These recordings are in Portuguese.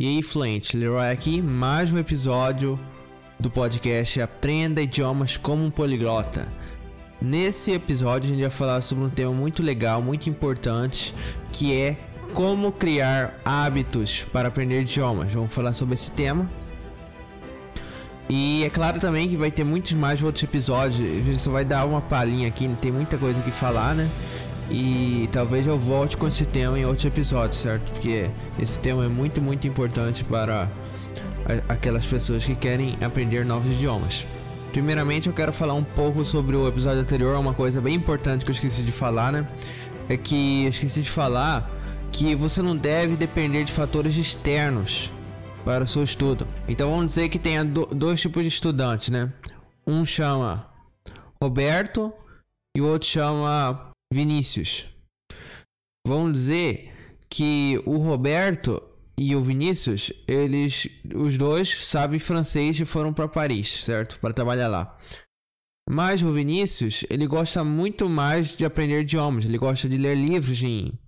E aí, Fluente, Leroy aqui, mais um episódio do podcast Aprenda Idiomas como um Poliglota. Nesse episódio a gente vai falar sobre um tema muito legal, muito importante, que é como criar hábitos para aprender idiomas. Vamos falar sobre esse tema. E é claro também que vai ter muitos mais outros episódios. A gente só vai dar uma palhinha aqui, tem muita coisa que falar, né? E talvez eu volte com esse tema em outros episódios, certo? Porque esse tema é muito, muito importante para aquelas pessoas que querem aprender novos idiomas. Primeiramente, eu quero falar um pouco sobre o episódio anterior, uma coisa bem importante que eu esqueci de falar, né? É que eu esqueci de falar que você não deve depender de fatores externos para o seu estudo. Então vamos dizer que tenha do, dois tipos de estudantes, né? Um chama Roberto e o outro chama Vinícius. Vamos dizer que o Roberto e o Vinícius, eles, os dois sabem francês e foram para Paris, certo? Para trabalhar lá. Mas o Vinícius, ele gosta muito mais de aprender idiomas. Ele gosta de ler livros em,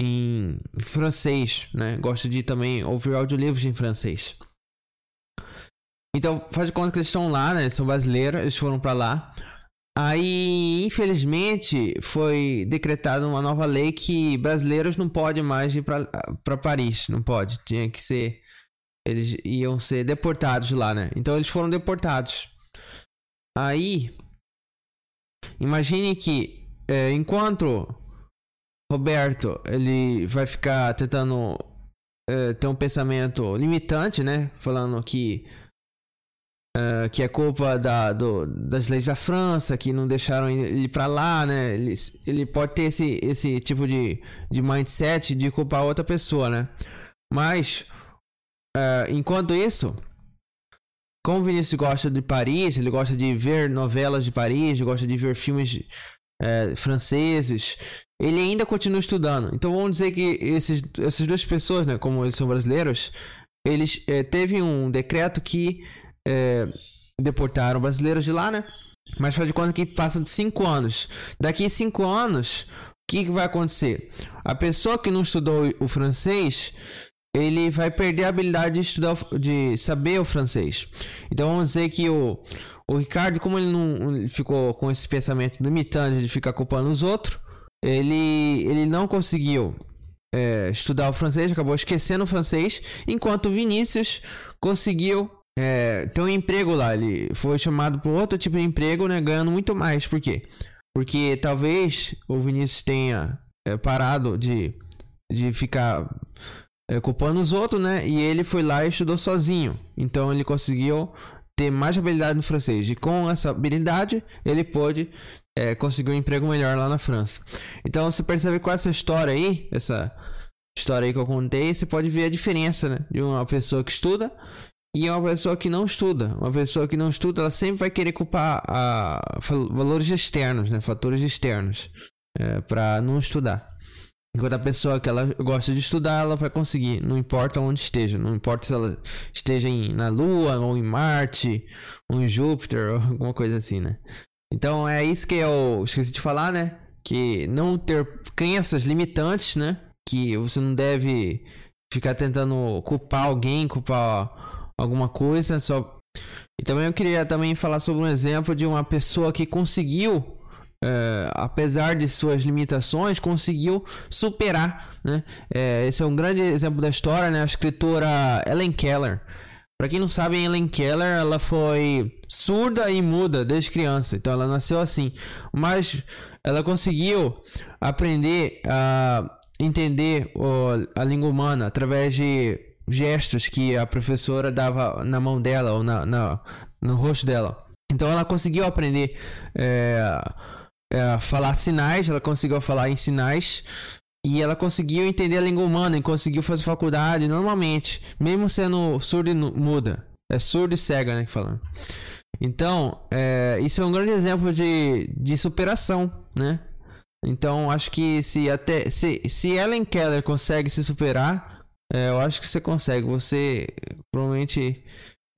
em francês, né? Gosta de também ouvir audiolivros em francês. Então, faz de conta que eles estão lá, né? Eles são brasileiros, eles foram para lá. Aí, infelizmente, foi decretada uma nova lei que brasileiros não podem mais ir para Paris, não pode, tinha que ser eles iam ser deportados lá, né? Então eles foram deportados. Aí, imagine que é, enquanto Roberto ele vai ficar tentando é, ter um pensamento limitante, né? Falando que Uh, que é culpa da, do, das leis da França, que não deixaram ele para lá, né? Ele, ele pode ter esse, esse tipo de, de mindset de culpar outra pessoa, né? Mas, uh, enquanto isso, como o Vinícius gosta de Paris, ele gosta de ver novelas de Paris, gosta de ver filmes uh, franceses, ele ainda continua estudando. Então vamos dizer que esses, essas duas pessoas, né, como eles são brasileiros, eles eh, teve um decreto que é, deportaram brasileiros de lá, né? Mas faz de conta que passa de 5 anos. Daqui 5 anos, o que, que vai acontecer? A pessoa que não estudou o francês, ele vai perder a habilidade de estudar, de saber o francês. Então vamos dizer que o, o Ricardo, como ele não ele ficou com esse pensamento limitante de ficar culpando os outros, ele, ele não conseguiu é, estudar o francês, acabou esquecendo o francês, enquanto o Vinícius conseguiu é, tem um emprego lá. Ele foi chamado para outro tipo de emprego, né? Ganhando muito mais. Por quê? Porque talvez o Vinícius tenha é, parado de, de ficar é, culpando os outros, né? E ele foi lá e estudou sozinho. Então ele conseguiu ter mais habilidade no francês. E com essa habilidade, ele pôde é, conseguir um emprego melhor lá na França. Então você percebe com essa história aí, essa história aí que eu contei, você pode ver a diferença né? de uma pessoa que estuda e é uma pessoa que não estuda. Uma pessoa que não estuda, ela sempre vai querer culpar a, valores externos, né? Fatores externos. É, para não estudar. Enquanto a pessoa que ela gosta de estudar, ela vai conseguir, não importa onde esteja, não importa se ela esteja em, na Lua, ou em Marte, ou em Júpiter, ou alguma coisa assim, né? Então é isso que eu esqueci de falar, né? Que não ter crenças limitantes, né? Que você não deve ficar tentando culpar alguém, culpar alguma coisa só. E também eu queria também falar sobre um exemplo de uma pessoa que conseguiu, é, apesar de suas limitações, conseguiu superar. Né? É, esse é um grande exemplo da história, né? A escritora Ellen Keller. Para quem não sabe, Ellen Keller ela foi surda e muda desde criança, então ela nasceu assim. Mas ela conseguiu aprender a entender a língua humana através de gestos que a professora dava na mão dela ou na, na no rosto dela. Então ela conseguiu aprender é, é, falar sinais, ela conseguiu falar em sinais e ela conseguiu entender a língua humana e conseguiu fazer faculdade normalmente, mesmo sendo surda e muda. É surda e cega, né? Falando. Então, é, isso é um grande exemplo de, de superação, né? Então, acho que se até se, se Ellen Keller consegue se superar, é, eu acho que você consegue. Você provavelmente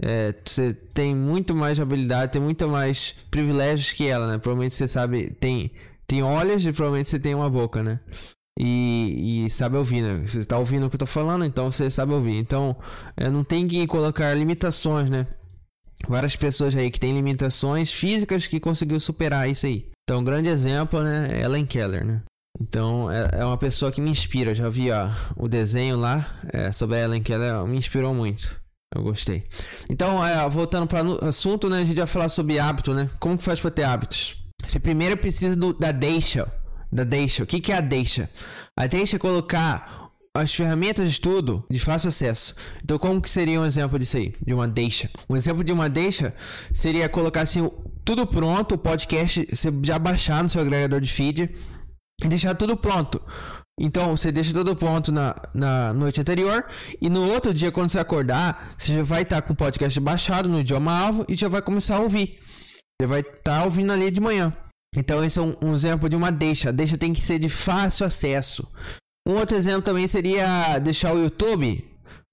é, você tem muito mais habilidade, tem muito mais privilégios que ela, né? Provavelmente você sabe, tem, tem olhos e provavelmente você tem uma boca, né? E, e sabe ouvir, né? Você está ouvindo o que eu tô falando, então você sabe ouvir. Então, é, não tem que colocar limitações, né? Várias pessoas aí que têm limitações físicas que conseguiu superar isso aí. Então, um grande exemplo, né? É Ellen Keller, né? Então, é, é uma pessoa que me inspira. Eu já vi ó, o desenho lá é, sobre a Ellen Keller, me inspirou muito. Eu gostei. Então, é, voltando para o assunto, né? A gente vai falar sobre hábito, né? Como que faz para ter hábitos? Você primeiro precisa do, da deixa da deixa. O que, que é a deixa? A deixa é colocar as ferramentas de estudo de fácil acesso. Então, como que seria um exemplo disso aí? De uma deixa? Um exemplo de uma deixa seria colocar assim, tudo pronto, o podcast você já baixar no seu agregador de feed e deixar tudo pronto. Então você deixa tudo pronto na, na noite anterior e no outro dia, quando você acordar, você já vai estar com o podcast baixado no idioma alvo e já vai começar a ouvir. Você vai estar ouvindo ali de manhã. Então, esse é um, um, exemplo de uma deixa. A deixa tem que ser de fácil acesso. Um outro exemplo também seria deixar o YouTube,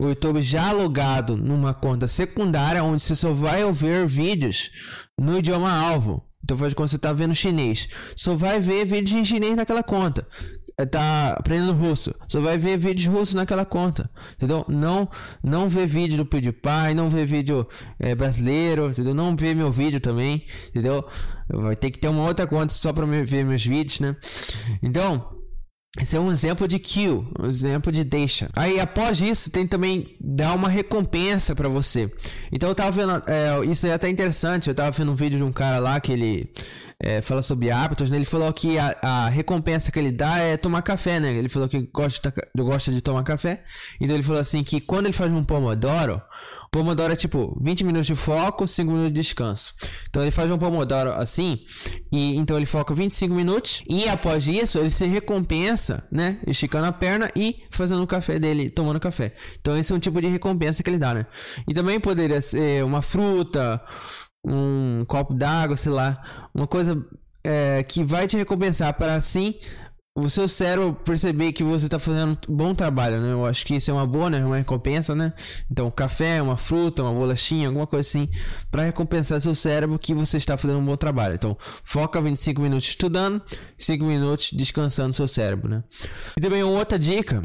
o YouTube já logado numa conta secundária, onde você só vai ouvir vídeos no idioma alvo. Então, faz quando você está vendo chinês, só vai ver vídeos em chinês naquela conta. É, tá aprendendo russo, só vai ver vídeos russos naquela conta, entendeu? Não, não vê vídeo do PewDiePie, não vê vídeo é, brasileiro, entendeu? Não vê meu vídeo também, entendeu? Vai ter que ter uma outra conta só para ver meus vídeos, né? Então, esse é um exemplo de kill, um exemplo de deixa. Aí após isso tem também dar uma recompensa para você. Então eu tava vendo, é, isso é até interessante. Eu tava vendo um vídeo de um cara lá que ele é, fala sobre hábitos. Né? Ele falou que a, a, recompensa que ele dá é tomar café, né? Ele falou que gosta, gosta de tomar café. Então ele falou assim que quando ele faz um pomodoro, Pomodoro é tipo 20 minutos de foco, 5 minutos de descanso. Então ele faz um Pomodoro assim, e então ele foca 25 minutos, e após isso ele se recompensa, né? Esticando a perna e fazendo o café dele, tomando café. Então esse é um tipo de recompensa que ele dá, né? E também poderia ser uma fruta, um copo d'água, sei lá, uma coisa é, que vai te recompensar para assim o seu cérebro perceber que você está fazendo um bom trabalho, né? Eu acho que isso é uma boa, né? Uma recompensa, né? Então, café, uma fruta, uma bolachinha, alguma coisa assim, para recompensar seu cérebro que você está fazendo um bom trabalho. Então, foca 25 minutos estudando, 5 minutos descansando seu cérebro, né? E também outra dica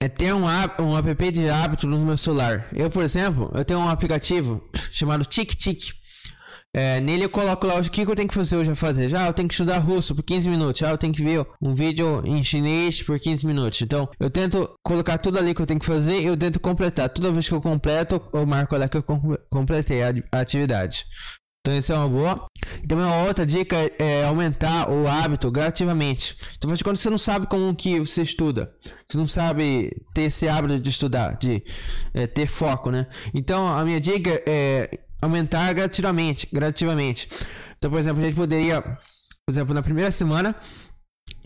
é ter um, app, um app de hábito no meu celular. Eu, por exemplo, eu tenho um aplicativo chamado TikTik. É, nele eu coloco lá o que, que eu tenho que fazer hoje a fazer. Já eu tenho que estudar russo por 15 minutos. Já eu tenho que ver um vídeo em chinês por 15 minutos. Então eu tento colocar tudo ali que eu tenho que fazer e eu tento completar. Toda vez que eu completo, eu marco lá que eu completei a atividade. Então isso é uma boa. E também uma outra dica é aumentar o hábito gradativamente. Então quando você não sabe como que você estuda, você não sabe ter esse hábito de estudar, de é, ter foco, né? Então a minha dica é aumentar gradativamente, gradativamente. Então, por exemplo, a gente poderia, por exemplo, na primeira semana,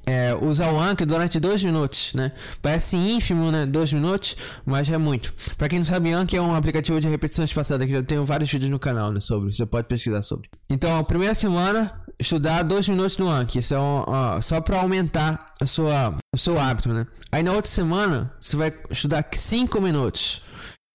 é, usar o Anchor durante dois minutos, né? Parece ínfimo, né? Dois minutos, mas é muito. Para quem não sabe, Anchor é um aplicativo de repetição espaçada que já tenho vários vídeos no canal, né? Sobre, você pode pesquisar sobre. Então, a primeira semana, estudar dois minutos no Anchor, isso é um, só para aumentar a sua, o seu hábito, né? Aí na outra semana, você vai estudar cinco minutos.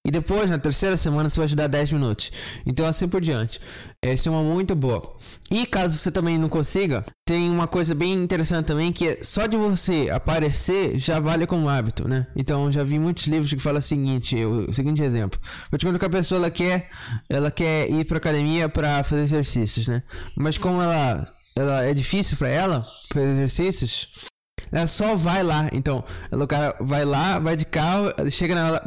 E depois, na terceira semana, você vai ajudar 10 minutos. Então, assim por diante. Essa é uma muito boa. E caso você também não consiga, tem uma coisa bem interessante também, que é só de você aparecer já vale como hábito, né? Então, já vi muitos livros que falam o seguinte, o, seguinte exemplo. Praticamente que a pessoa ela quer, ela quer ir para academia para fazer exercícios, né? Mas como ela, ela é difícil para ela fazer exercícios, ela só vai lá. Então, o cara vai lá, vai de carro, chega na,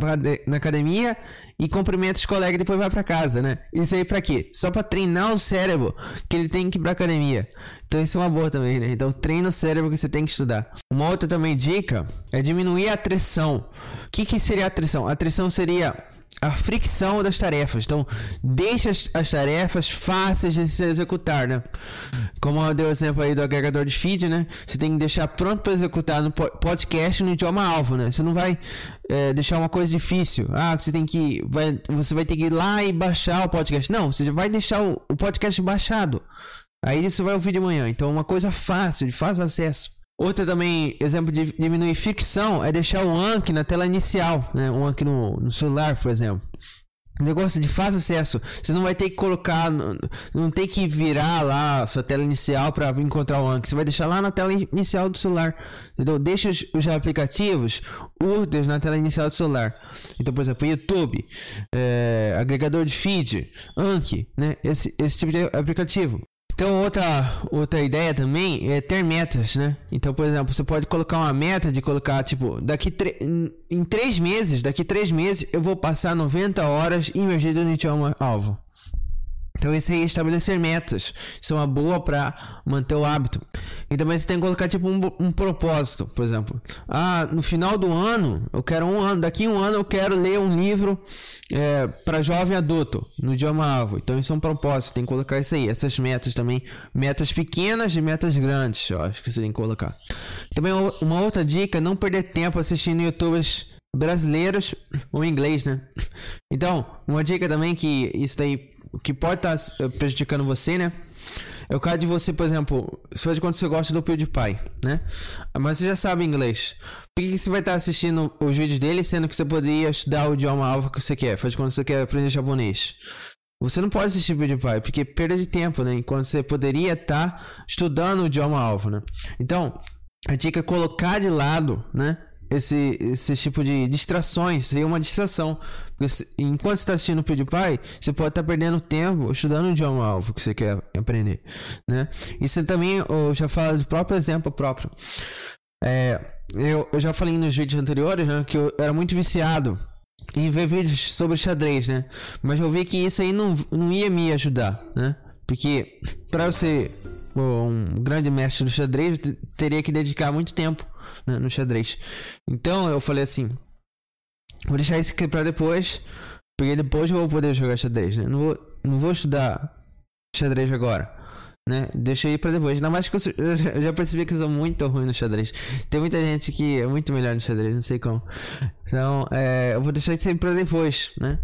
na academia e cumprimenta os colegas e depois vai para casa, né? Isso aí pra quê? Só pra treinar o cérebro que ele tem que ir pra academia. Então isso é uma boa também, né? Então treina o cérebro que você tem que estudar. Uma outra também dica é diminuir a atrição. O que, que seria a atrição? A atrição seria a fricção das tarefas. Então, deixa as, as, tarefas fáceis de se executar, né? Como eu dei o exemplo aí do agregador de feed, né? Você tem que deixar pronto para executar no podcast no idioma alvo, né? Você não vai é, deixar uma coisa difícil. Ah, você tem que vai, você vai ter que ir lá e baixar o podcast. Não, você vai deixar o, o podcast baixado. Aí você vai ouvir de manhã. Então, uma coisa fácil, de fácil acesso. Outra também, exemplo de diminuir fricção, é deixar o Anki na tela inicial, né? O Anki no, no celular, por exemplo. negócio de fácil acesso. Você não vai ter que colocar, não, não tem que virar lá a sua tela inicial para encontrar o Anki. Você vai deixar lá na tela inicial do celular. Entendeu? Deixa os, os aplicativos úteis na tela inicial do celular. Então, por exemplo, YouTube, é, agregador de feed, Anki, né? Esse, esse tipo de aplicativo. Então, outra, outra ideia também é ter metas, né? Então, por exemplo, você pode colocar uma meta de colocar, tipo, daqui em três meses, daqui três meses eu vou passar 90 horas imergido no idioma alvo. Então, isso aí é estabelecer metas. Isso é uma boa para manter o hábito. E também você tem que colocar tipo um, um, propósito, por exemplo. Ah, no final do ano, eu quero um ano, daqui um ano eu quero ler um livro é, para jovem adulto, no idioma avo. Então, isso é um propósito. Tem que colocar isso aí. Essas metas também. Metas pequenas e metas grandes, eu acho que você tem que colocar. Também uma outra dica: não perder tempo assistindo youtubers brasileiros ou inglês, né? Então, uma dica também que isso daí que pode estar tá prejudicando você, né? É o caso de você, por exemplo, se faz quando você gosta do PewDiePie, né? Mas você já sabe inglês. Por que você vai estar tá assistindo os vídeos dele, sendo que você poderia estudar o idioma alvo que você quer? Faz quando você quer aprender japonês. Você não pode assistir PewDiePie, porque perda de tempo, né? Enquanto você poderia estar tá estudando o idioma alvo, né? Então, a dica é colocar de lado, né? Esse, esse tipo de distrações, seria uma distração. Porque se, enquanto você está assistindo o PewDiePie, você pode estar tá perdendo tempo estudando o idioma alvo que você quer aprender, né? Isso também, eu já falo do próprio exemplo próprio. É, eu, eu já falei nos vídeos anteriores, né, que eu era muito viciado em ver vídeos sobre xadrez, né? Mas eu vi que isso aí não, não ia me ajudar, né? Porque para você um grande mestre do xadrez teria que dedicar muito tempo né, no xadrez. Então eu falei assim: vou deixar isso aqui pra depois, porque depois eu vou poder jogar xadrez. Né? Não, vou, não vou estudar xadrez agora. Né? Deixa aí pra depois. Ainda mais que eu, eu, já percebi que eu sou muito ruim no xadrez. Tem muita gente que é muito melhor no xadrez, não sei como. Então, é, eu vou deixar isso aí pra depois, né?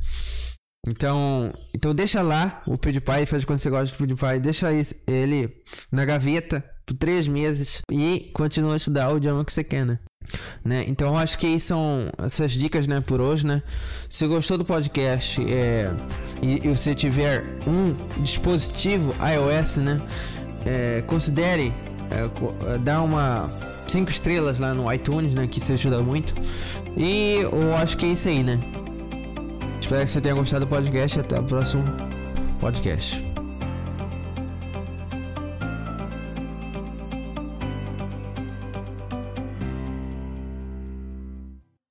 Então, então deixa lá o PewDiePie, faz quando você gosta do PewDiePie, deixa ele na gaveta por três meses e continua a estudar o idioma que você quer, né? né? Então acho que são essas dicas, né, por hoje, né? Se gostou do podcast é, e, e você tiver um dispositivo iOS, né, é, considere é, é dar uma cinco estrelas lá no iTunes, né, que isso ajuda muito. E eu acho que é isso aí, né? Espero que você tenha gostado do podcast. Até o próximo podcast.